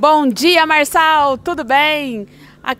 Bom dia, Marçal, tudo bem?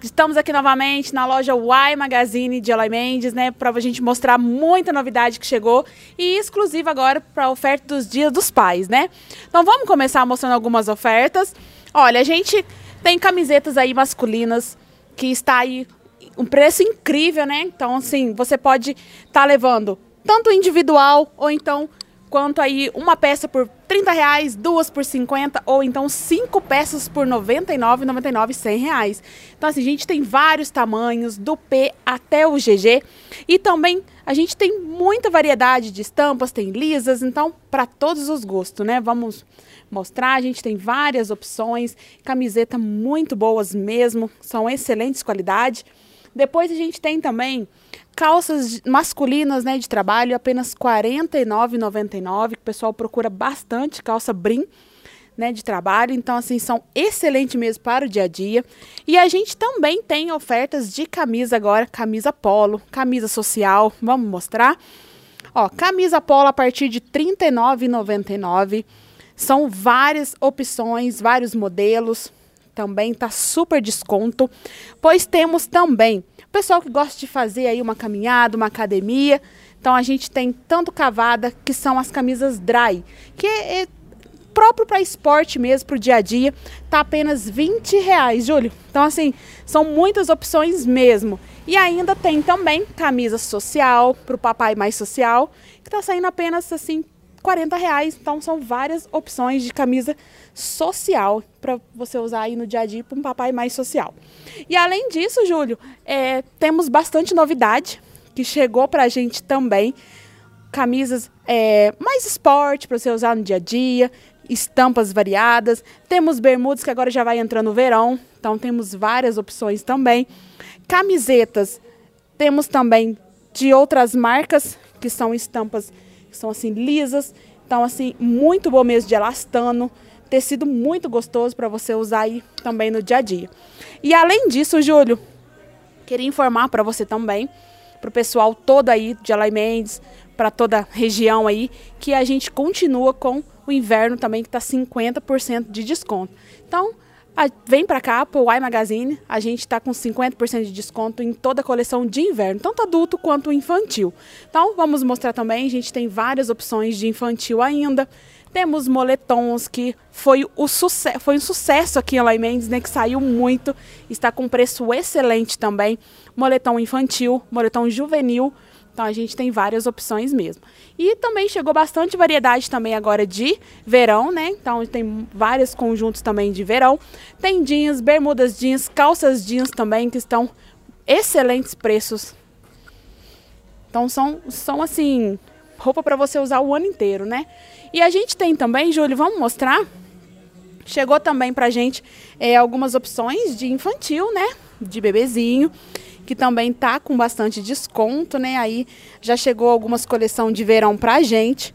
Estamos aqui novamente na loja Y Magazine de Eloy Mendes, né, para a gente mostrar muita novidade que chegou e exclusiva agora para a oferta dos Dias dos Pais, né? Então vamos começar mostrando algumas ofertas. Olha, a gente tem camisetas aí masculinas que está aí um preço incrível, né? Então assim, você pode estar tá levando tanto individual ou então quanto aí uma peça por 30 reais, duas por 50 ou então cinco peças por 99, 99, 100 reais. Então assim, a gente tem vários tamanhos, do P até o GG e também a gente tem muita variedade de estampas, tem lisas, então para todos os gostos, né? Vamos mostrar, a gente tem várias opções, camiseta muito boas mesmo, são excelentes qualidade. Depois a gente tem também calças masculinas né, de trabalho, apenas R$ 49,99, que o pessoal procura bastante, calça brim. Né, de trabalho, então assim são excelentes mesmo para o dia a dia. E a gente também tem ofertas de camisa agora, camisa polo, camisa social, vamos mostrar. Ó, camisa polo a partir de R$ 39,99. São várias opções, vários modelos. Também tá super desconto, pois temos também o pessoal que gosta de fazer aí uma caminhada, uma academia. Então a gente tem tanto cavada, que são as camisas dry, que é, próprio para esporte mesmo, para o dia a dia, tá apenas 20 reais, Júlio. Então, assim, são muitas opções mesmo. E ainda tem também camisa social, para o papai mais social, que está saindo apenas assim 40 reais. Então são várias opções de camisa social para você usar aí no dia a dia para um papai mais social. E além disso, Júlio, é, temos bastante novidade que chegou para a gente também. Camisas é, mais esporte para você usar no dia a dia, estampas variadas. Temos bermudas que agora já vai entrando no verão, então temos várias opções também. Camisetas, temos também de outras marcas que são estampas são assim lisas. Então assim, muito bom mesmo de elastano, tecido muito gostoso para você usar aí também no dia a dia. E além disso, Júlio, queria informar para você também, para o pessoal todo aí de Alai Mendes, para toda a região aí, que a gente continua com o inverno também que está 50% de desconto. Então, vem para cá, para o Y Magazine, a gente está com 50% de desconto em toda a coleção de inverno, tanto adulto quanto infantil. Então, vamos mostrar também, a gente tem várias opções de infantil ainda. Temos moletons, que foi, o sucesso, foi um sucesso aqui em Lai Mendes, né, que saiu muito, está com preço excelente também. Moletom infantil, moletom juvenil, então a gente tem várias opções mesmo. E também chegou bastante variedade também agora de verão, né? Então tem vários conjuntos também de verão. Tem jeans, bermudas jeans, calças jeans também que estão excelentes preços. Então são, são assim, roupa para você usar o ano inteiro, né? E a gente tem também, Júlio, vamos mostrar? Chegou também pra gente é, algumas opções de infantil, né? De bebezinho que também tá com bastante desconto, né? Aí já chegou algumas coleções de verão pra gente.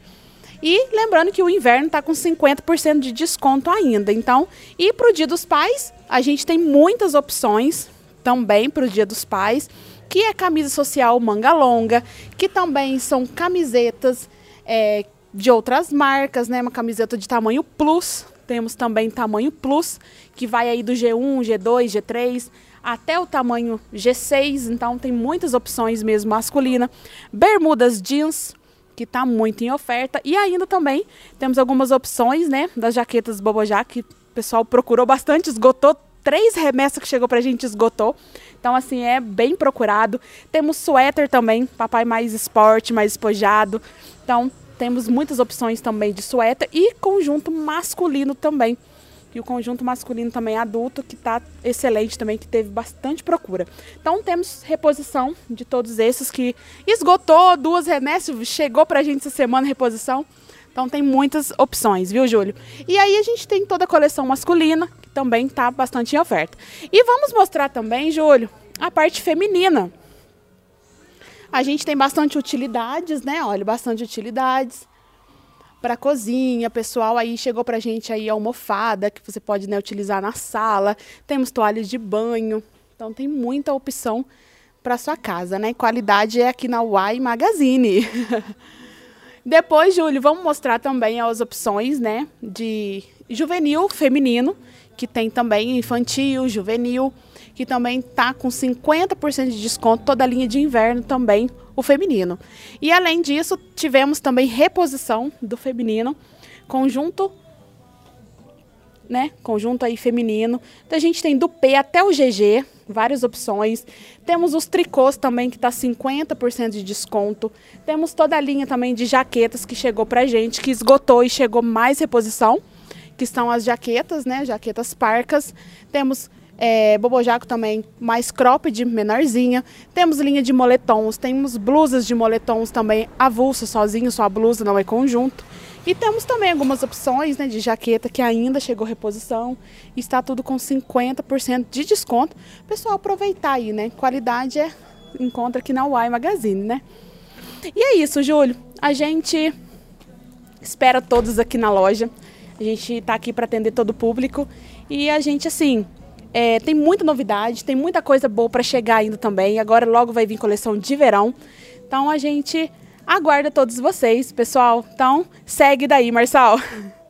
E lembrando que o inverno está com 50% de desconto ainda. Então, e para o Dia dos Pais, a gente tem muitas opções também para o Dia dos Pais, que é camisa social manga longa, que também são camisetas é, de outras marcas, né? Uma camiseta de tamanho plus. Temos também tamanho plus, que vai aí do G1, G2, G3 até o tamanho G6, então tem muitas opções mesmo masculina. Bermudas jeans, que está muito em oferta. E ainda também temos algumas opções, né, das jaquetas Bobojá, que o pessoal procurou bastante, esgotou. Três remessas que chegou pra gente esgotou. Então, assim, é bem procurado. Temos suéter também, papai mais esporte, mais espojado. Então, temos muitas opções também de suéter e conjunto masculino também e o conjunto masculino também adulto, que está excelente também, que teve bastante procura. Então temos reposição de todos esses que esgotou duas remessas, chegou para a gente essa semana reposição. Então tem muitas opções, viu, Júlio? E aí a gente tem toda a coleção masculina, que também está bastante em oferta. E vamos mostrar também, Júlio, a parte feminina. A gente tem bastante utilidades, né? Olha, bastante utilidades para cozinha, pessoal aí chegou pra gente aí almofada que você pode né, utilizar na sala. Temos toalhas de banho. Então tem muita opção para sua casa, né? Qualidade é aqui na Y Magazine. Depois, Júlio, vamos mostrar também as opções, né, de juvenil feminino, que tem também infantil, juvenil, que também tá com 50% de desconto, toda a linha de inverno também, o feminino. E além disso, tivemos também reposição do feminino, conjunto né? Conjunto aí feminino. Então a gente tem do P até o GG, várias opções. Temos os tricôs também que tá 50% de desconto. Temos toda a linha também de jaquetas que chegou pra gente, que esgotou e chegou mais reposição, que são as jaquetas, né? Jaquetas parcas. Temos é, bobojaco também mais cropped, menorzinha. Temos linha de moletons, temos blusas de moletons também avulso, sozinho, só a blusa, não é conjunto. E temos também algumas opções né, de jaqueta que ainda chegou reposição. Está tudo com 50% de desconto. Pessoal, aproveitar aí, né? Qualidade é encontra aqui na Y Magazine, né? E é isso, Júlio. A gente espera todos aqui na loja. A gente está aqui para atender todo o público. E a gente, assim, é, tem muita novidade, tem muita coisa boa para chegar ainda também. Agora logo vai vir coleção de verão. Então a gente aguarda todos vocês, pessoal. Então, segue daí, Marçal.